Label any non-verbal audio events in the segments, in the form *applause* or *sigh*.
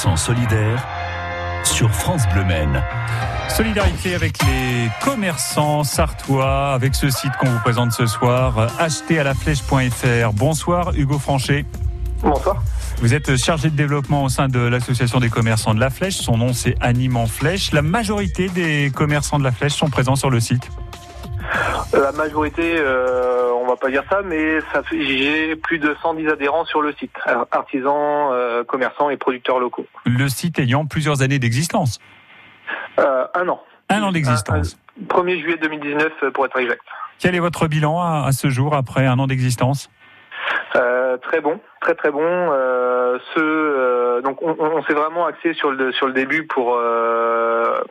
100% solidaire sur France Bleu Maine. Solidarité avec les commerçants sartois, avec ce site qu'on vous présente ce soir, acheter-à-la-flèche.fr. Bonsoir Hugo Franchet. Bonsoir. Vous êtes chargé de développement au sein de l'association des commerçants de la Flèche. Son nom c'est Anime en Flèche. La majorité des commerçants de la Flèche sont présents sur le site. La majorité, euh, on va pas dire ça, mais ça j'ai plus de 110 adhérents sur le site, artisans, euh, commerçants et producteurs locaux. Le site ayant plusieurs années d'existence. Euh, un an. Un an d'existence. Un- un- 1er juillet 2019 euh, pour être exact. Quel est votre bilan à, à ce jour après un an d'existence? Euh, très bon, très très bon. Euh, euh, donc on, s'est vraiment axé sur le sur le début pour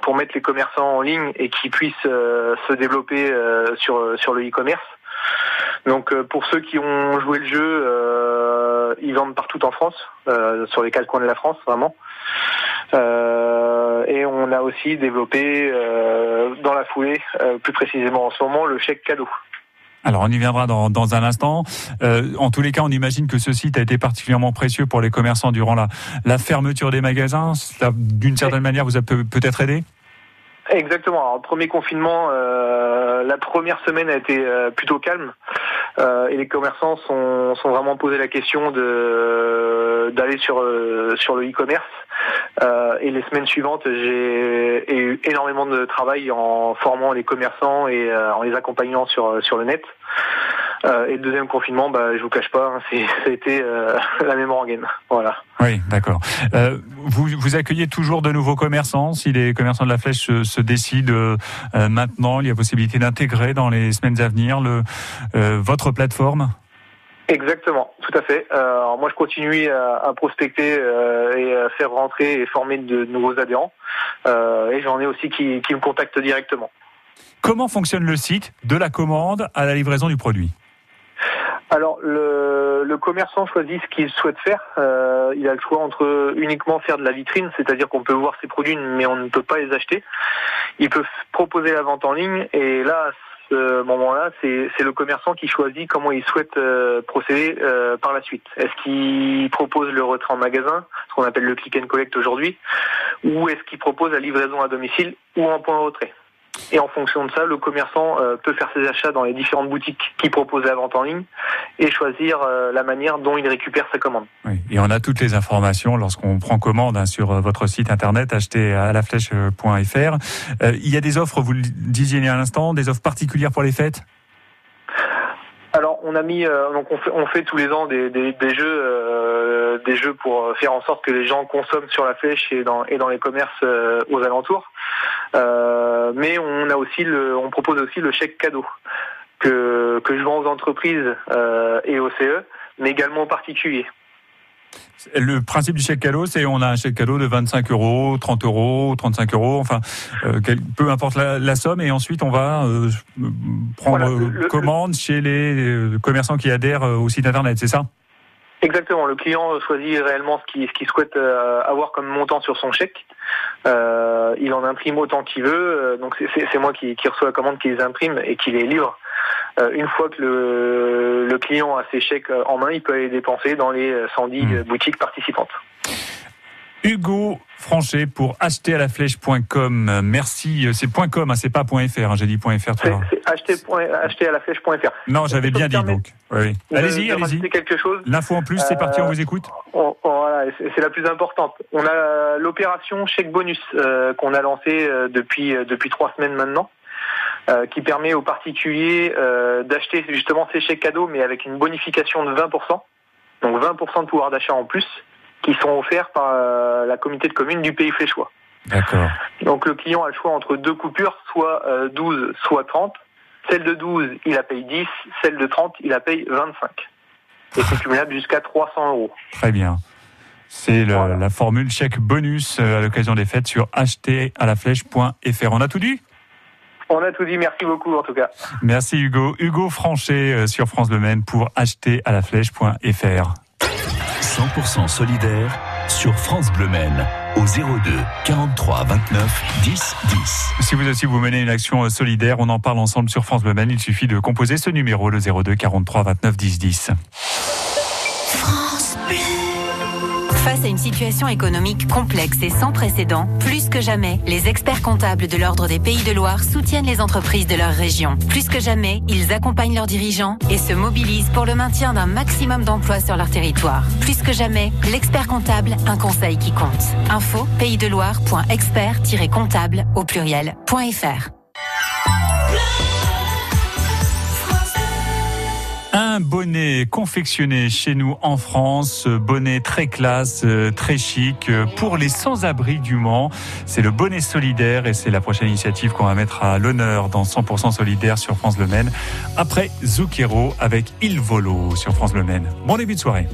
pour mettre les commerçants en ligne et qu'ils puissent se développer sur sur le e-commerce. Donc pour ceux qui ont joué le jeu, ils vendent partout en France, sur les quatre coins de la France vraiment. Et on a aussi développé dans la foulée, plus précisément en ce moment, le chèque cadeau. Alors on y viendra dans, un instant. Euh, en tous les cas, on imagine que ce site a été particulièrement précieux pour les commerçants durant la, fermeture des magasins. Cela, D'une certaine manière, vous a peut- peut-être aidé? Exactement. Alors, premier confinement, euh, la première semaine a été euh, plutôt calme et les commerçants sont, sont vraiment posé la question de d'aller sur euh, sur le e-commerce. Euh, et les semaines suivantes, j'ai eu énormément de travail en formant les commerçants et euh, en les accompagnant sur sur le net. Euh, et le deuxième confinement, bah, je vous cache pas, hein, c'est *laughs* ça a été euh, *laughs* la même rengaine. Voilà. Oui, d'accord. Euh, vous, vous accueillez toujours de nouveaux commerçants. Si les commerçants de la Flèche se, se décident euh, euh, maintenant, il y a possibilité d'intégrer dans les semaines à venir le, euh, votre plateforme? Exactement, tout à fait. Euh, alors moi, je continue à, à prospecter euh, et à faire rentrer et former de nouveaux adhérents. Euh, et j'en ai aussi qui, qui me contactent directement. Comment fonctionne le site? De la commande à la livraison du produit? Alors, le, commerçant choisit ce qu'il souhaite faire. Euh, il a le choix entre uniquement faire de la vitrine, c'est-à-dire qu'on peut voir ses produits, mais on ne peut pas les acheter. Il peut proposer la vente en ligne, et là, à ce moment-là, c'est c'est le commerçant qui choisit comment il souhaite euh, procéder euh, par la suite. Est-ce qu'il propose le retrait en magasin, ce qu'on appelle le click and collect aujourd'hui, ou est-ce qu'il propose la livraison à domicile ou en point de retrait? Et en fonction de ça, le commerçant euh, peut faire ses achats dans les différentes boutiques qui proposent la vente en ligne et choisir euh, la manière dont il récupère sa commande. Oui. Et on a toutes les informations lorsqu'on prend commande hein, sur euh, votre site internet acheter à la flèche.fr. Euh, il y a des offres, vous le disiez il y a un instant, des offres particulières pour les fêtes? Alors on a mis, euh, donc on fait, on fait tous les ans des, des, des jeux, euh, des jeux pour faire en sorte que les gens consomment sur la flèche et dans, et dans les commerces aux alentours. Euh, mais on a aussi le, on propose aussi le chèque cadeau que que je vends aux entreprises euh, et aux CE, mais également aux particuliers. Le principe du chèque cadeau, c'est on a un chèque cadeau de 25 euros, 30 euros, 35 euros, enfin, euh, quel- peu importe la, la somme, et ensuite on va euh, prendre Voilà, le- le- commande chez les commerçants qui adhèrent au site internet, c'est ça? Exactement. Le client choisit réellement ce qu'il ce souhaite euh, avoir comme montant sur son chèque. Euh, il en imprime autant qu'il veut. Euh, donc c'est- moi qui, qui reçois la commande, qui les imprime et qui les livre. Euh, une fois que le, le client a ses chèques en main, il peut aller les dépenser dans les euh, 110 Mmh. boutiques participantes. Hugo Franchet pour acheter à la flèche.com. Merci, euh, c'est .com, hein, c'est pas .fr, hein, j'ai dit .fr tout à C'est l'heure. c'est acheter, à la flèche.fr. Non, j'avais bien dit donc. Oui, oui. de- Allez-y, allez-y. quelque chose. L'info en plus, c'est parti, on vous écoute. On- on- voilà, c'est la plus importante. On a l'opération chèque bonus euh, qu'on a lancée euh, depuis euh, depuis trois semaines maintenant, euh, qui permet aux particuliers euh, d'acheter justement ces chèques cadeaux, mais avec une bonification de 20%, donc 20% de pouvoir d'achat en plus, qui sont offerts par euh, la communauté de communes du Pays Fléchois. D'accord. Donc le client a le choix entre deux coupures, soit euh, 12, soit 30. Celle de 12, il la paye 10. Celle de 30, il la paye 25. Et c'est cumulable jusqu'à 300 euros. Très bien. C'est Voilà. la formule chèque bonus euh, à l'occasion des fêtes sur acheter à la flèche.fr. On a tout dit? On a tout dit, merci beaucoup en tout cas. Merci Hugo. Hugo Franchet euh, sur France Le Maine pour acheter à la flèche.fr. 100% solidaire sur France Bleu Maine au 02 43 29 10 10. Si vous aussi vous menez une action euh, solidaire, on en parle ensemble sur France Bleu Maine. Il suffit de composer ce numéro, le 02 43 29 10 10. Face à une situation économique complexe et sans précédent, plus que jamais, les experts comptables de l'Ordre des Pays de Loire soutiennent les entreprises de leur région. Plus que jamais, ils accompagnent leurs dirigeants et se mobilisent pour le maintien d'un maximum d'emplois sur leur territoire. Plus que jamais, l'expert comptable, un conseil qui compte. Info paysdeloire.expert-comptable au pluriel.fr. Bonnet confectionné chez nous en France, bonnet très classe, euh, très chic euh, pour les sans-abri du Mans. C'est le bonnet solidaire et c'est la prochaine initiative qu'on va mettre à l'honneur dans 100% solidaire sur France Le Maine après Zucchero avec Il Volo sur France Le Maine. Bon début de soirée.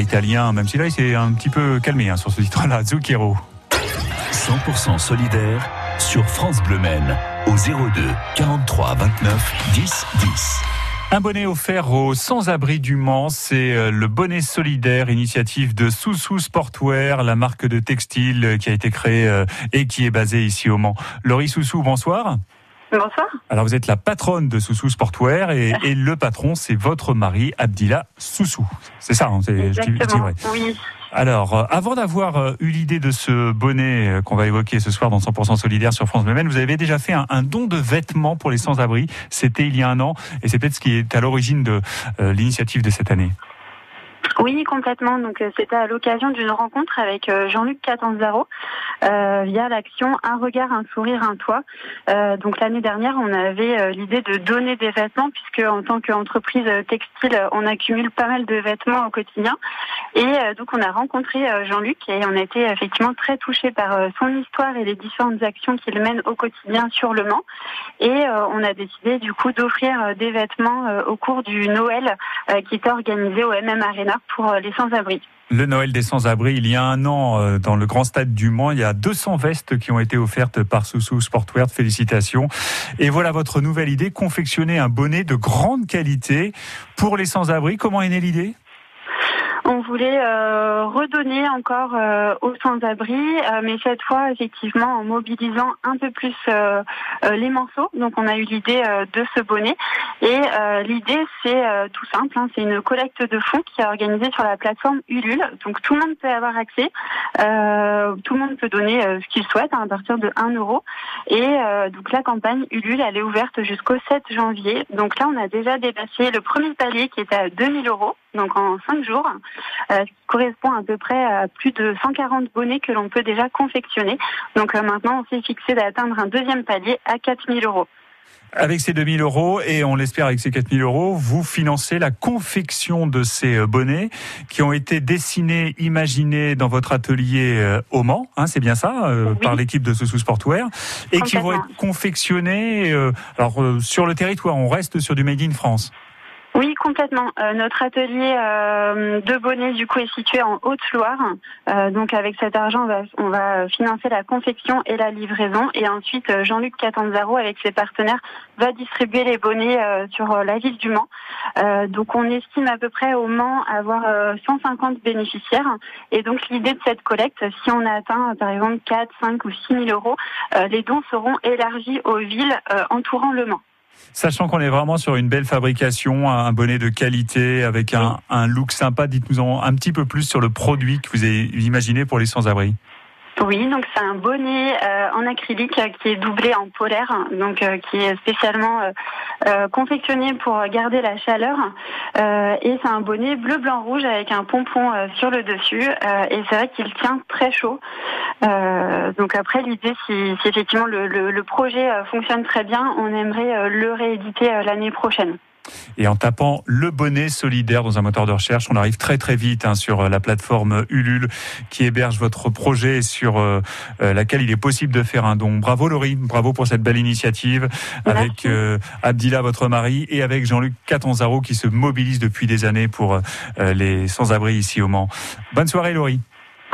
Italien, même si là il s'est un petit peu calmé hein, sur ce titre-là, *laughs* Zucchero. 100% solidaire sur France Bleu Men au 02 43 29 10 10. Un bonnet offert aux sans-abri du Mans, c'est euh, le bonnet solidaire, initiative de Soussou Sportwear, la marque de textile qui a été créée euh, et qui est basée ici au Mans. Laurie Soussou, bonsoir. Bonsoir. Alors vous êtes la patronne de Soussou Sportwear et, et le patron c'est votre mari Abdillah Soussou. C'est ça, hein, c'est vrai. Oui. Alors, euh, avant d'avoir euh, eu l'idée de ce bonnet euh, qu'on va évoquer ce soir dans 100% solidaire sur France Bleu vous avez déjà fait un, un, don de vêtements pour les sans-abri. C'était il y a un an et c'est peut-être ce qui est à l'origine de l'initiative de cette année. Oui, complètement. Donc euh, c'était à l'occasion d'une rencontre avec euh, Jean-Luc Catanzaro euh, via l'action Un regard, un sourire, un toit. Euh, donc l'année dernière, on avait l'idée de donner des vêtements puisque en tant qu'entreprise textile, on accumule pas mal de vêtements au quotidien. Et donc on a rencontré Jean-Luc et on a été effectivement très touchés par son histoire et les différentes actions qu'il mène au quotidien sur le Mans. Et on a décidé du coup d'offrir des vêtements au cours du Noël qui est organisé au MM Arena pour euh, les sans-abri. Le Noël des sans-abri, il y a un an, euh, dans le grand stade du Mans, il y a 200 vestes qui ont été offertes par Soussou Sportwear. Félicitations. Et voilà votre nouvelle idée, confectionner un bonnet de grande qualité pour les sans-abri. Comment est née l'idée? On voulait redonner encore aux sans-abri, mais cette fois effectivement en mobilisant un peu plus les morceaux. Donc on a eu l'idée de ce bonnet et l'idée c'est tout simple, hein, c'est une collecte de fonds qui est organisée sur la plateforme Ulule. Donc tout le monde peut avoir accès, tout le monde peut donner ce qu'il souhaite hein, à partir de 1 euro. Et donc la campagne Ulule elle est ouverte jusqu'au 7 janvier. Donc là on a déjà dépassé le premier palier qui était à 2000 euros, donc en 5 jours, euh, ce qui correspond à peu près à plus de 140 bonnets que l'on peut déjà confectionner. Donc euh, maintenant, on s'est fixé d'atteindre un deuxième palier à 4000 euros. Avec ces 2000 euros et on l'espère avec ces 4000 euros, vous financez la confection de ces euh, bonnets qui ont été dessinés, imaginés dans votre atelier au Mans, hein, c'est bien ça, par l'équipe de ce sous Sportwear, et qui vont être confectionnés alors, sur le territoire. On reste sur du Made in France. Oui, complètement. Euh, notre atelier euh, de bonnets du coup est situé en Haute-Loire. Euh, donc avec cet argent, on va, on va, financer la confection et la livraison. Et ensuite, Jean-Luc Catanzaro, avec ses partenaires, va distribuer les bonnets sur la ville du Mans. donc on estime à peu près au Mans avoir 150 bénéficiaires. Et donc l'idée de cette collecte, si on a atteint par exemple 4, 5 ou 6 000 euros, les dons seront élargis aux villes entourant le Mans. Sachant qu'on est vraiment sur une belle fabrication, un bonnet de qualité avec un, un look sympa, dites-nous un petit peu plus sur le produit que vous avez imaginé pour les sans-abri. Oui, donc c'est un bonnet euh, en acrylique qui est doublé en polaire, donc euh, qui est spécialement euh, confectionné pour garder la chaleur. et c'est un bonnet bleu, blanc, rouge avec un pompon sur le dessus. et c'est vrai qu'il tient très chaud. donc après, l'idée, si, si effectivement le, le, projet fonctionne très bien, on aimerait le rééditer l'année prochaine. Et en tapant le bonnet solidaire dans un moteur de recherche, on arrive très très vite hein, sur euh, la plateforme Ulule qui héberge votre projet et sur euh, euh, laquelle il est possible de faire un don. Bravo Laurie, bravo pour cette belle initiative avec Abdillah, votre mari, et avec Jean-Luc Catanzaro qui se mobilise depuis des années pour les sans-abri ici au Mans. Bonne soirée Laurie.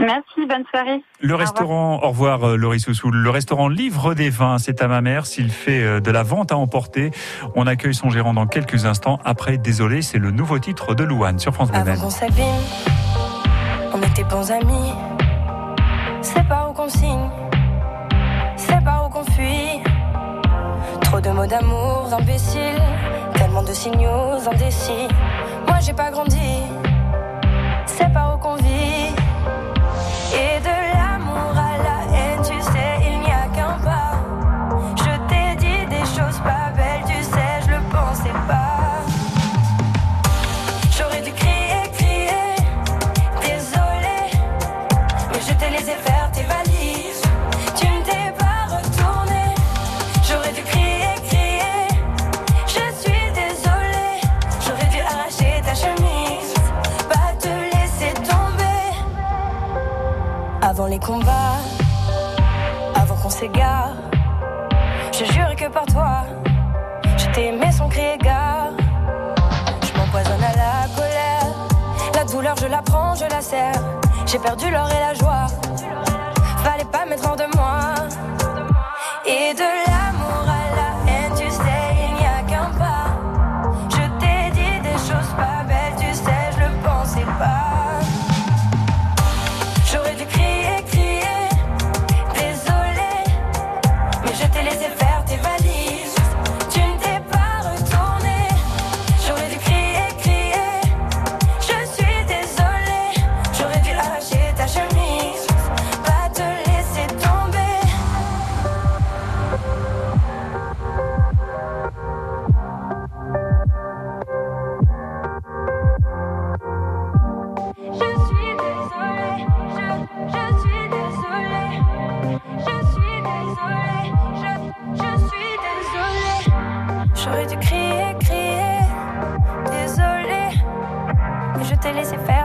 Merci, bonne soirée. Le restaurant, au revoir euh, Laurie Soussoul, le restaurant Livre des Vins, c'est à ma mère, s'il fait euh, de la vente à emporter. On accueille son gérant dans quelques instants. Après, désolé, c'est le nouveau titre de Louane sur France Bleu. Avant qu'on on était bons amis. C'est pas où qu'on signe, c'est pas où qu'on fuit. Trop de mots d'amour imbéciles, tellement de signaux indécis. Moi j'ai pas grandi, c'est pas où les combats, avant qu'on s'égare. Je jure que par toi, je t'ai aimé sans crier gare. Je m'empoisonne à la colère, la douleur je la prends, je la serre. J'ai perdu l'or et la joie, fallait pas mettre hors de moi. Et de l'amour J'aurais dû crier, crier, désolée, mais je t'ai laissé faire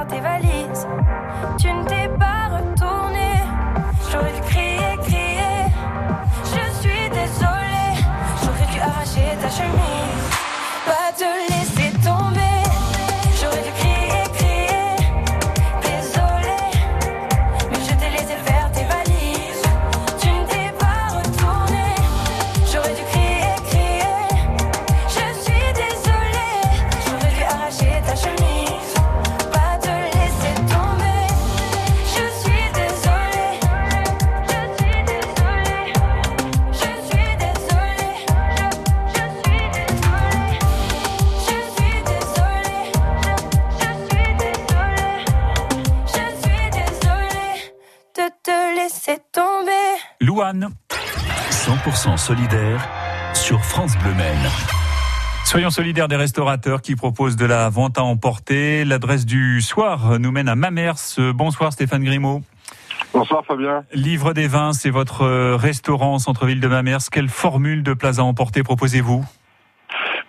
solidaire sur France Bleu Maine. Soyons solidaires des restaurateurs qui proposent de la vente à emporter. L'adresse du soir nous mène à Mamers. Bonsoir Stéphane Grimaud. Bonsoir Fabien. Livre des vins, c'est votre restaurant au centre-ville de Mamers. Quelle formule de plats à emporter proposez-vous?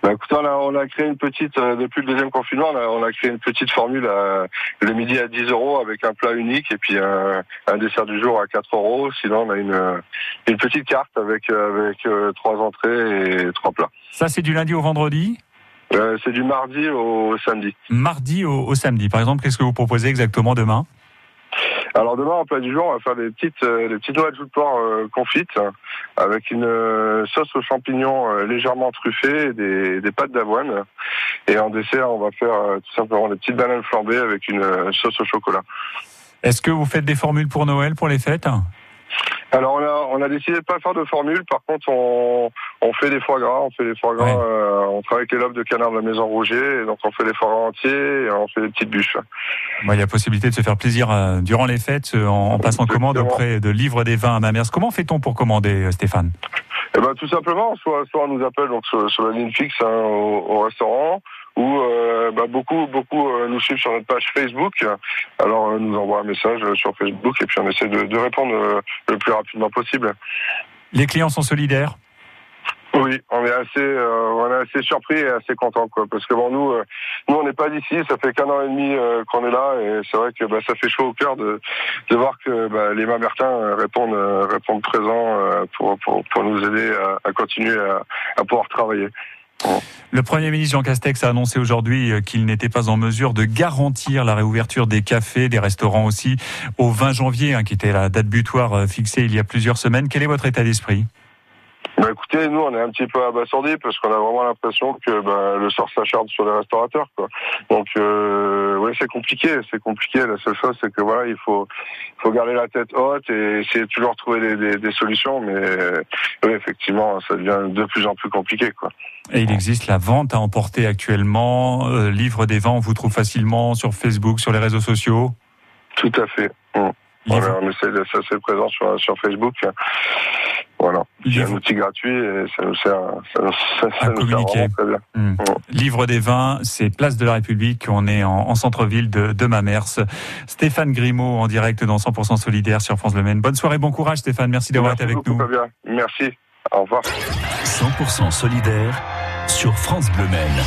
Bah, écoutez, on a, on a créé une petite, euh, depuis le deuxième confinement, on a, on a créé une petite formule à, le midi à 10 euros avec un plat unique et puis un, un dessert du jour à 4 euros. Sinon, on a une, une petite carte avec, avec euh, trois entrées et trois plats. Ça, c'est du lundi au vendredi Euh, c'est du mardi au samedi. Mardi au, au samedi. Par exemple, qu'est-ce que vous proposez exactement demain? Alors demain, en plat du jour, on va faire des petites, euh, des petites noix de jus porc euh, confites avec une euh, sauce aux champignons euh, légèrement truffée et des, des pâtes d'avoine. Et en dessert, on va faire euh, tout simplement des petites bananes flambées avec une sauce au chocolat. Est-ce que vous faites des formules pour Noël, pour les fêtes? Alors on a, on a décidé de pas faire de formule. Par contre, on, on fait des foie gras. On fait des foie gras. Ouais. euh, on travaille avec les lobes de canard de la maison Rouget. Et donc on fait des foie gras entiers et on fait des petites bûches. Il y a possibilité de se faire plaisir euh, durant les fêtes euh, en, en passant commande Exactement. auprès de Livre des Vins à Mamers. Comment fait-on pour commander, Stéphane? Eh ben tout simplement, soit, soit on nous appelle donc sur, sur la ligne fixe hein, au, au restaurant, ou euh, bah, beaucoup beaucoup euh, nous suivent sur notre page Facebook. Alors euh, nous envoie un message sur Facebook et puis on essaie de, de répondre le plus rapidement possible. Les clients sont solidaires? Oui, on est assez euh, on est assez surpris et assez content quoi, parce que bon nous euh, nous on n'est pas d'ici, ça fait qu'un an et demi euh, qu'on est là et c'est vrai que bah, ça fait chaud au cœur de, de voir que bah, les Mamertins répondent répondent présents pour, pour pour nous aider à, à continuer à, à pouvoir travailler. Le Premier ministre Jean Castex a annoncé aujourd'hui euh, qu'il n'était pas en mesure de garantir la réouverture des cafés, des restaurants aussi, au 20 janvier, hein, qui était la date butoir euh, fixée il y a plusieurs semaines. Quel est votre état d'esprit? Bah écoutez, nous on est un petit peu abasourdis parce qu'on a vraiment l'impression que bah, le sort s'acharne sur les restaurateurs. Quoi. Donc euh, ouais, c'est compliqué, c'est compliqué. La seule chose c'est que voilà, il faut faut garder la tête haute et essayer de toujours trouver des, des, des solutions. Mais euh, oui, effectivement, ça devient de plus en plus compliqué. Quoi. Et il existe la vente à emporter actuellement. Euh, livre des vents, on vous trouve facilement sur Facebook, sur les réseaux sociaux? Tout à fait. Mm. Livre- Voilà, on essaie d'être assez présent sur sur Facebook. Voilà, c'est un outil gratuit et ça nous sert, ça nous, ça, À nous communiquer. vraiment très bien. Hmm. Livre des vins, c'est Place de la République. On est en, en centre-ville de, de Mamers. Stéphane Grimaud en direct dans 100% solidaire sur France Le Maine. Bonne soirée, bon courage Stéphane. Merci d'avoir été avec beaucoup, nous. Fabien. Merci. Au revoir. 100% solidaire sur France Bleu Maine.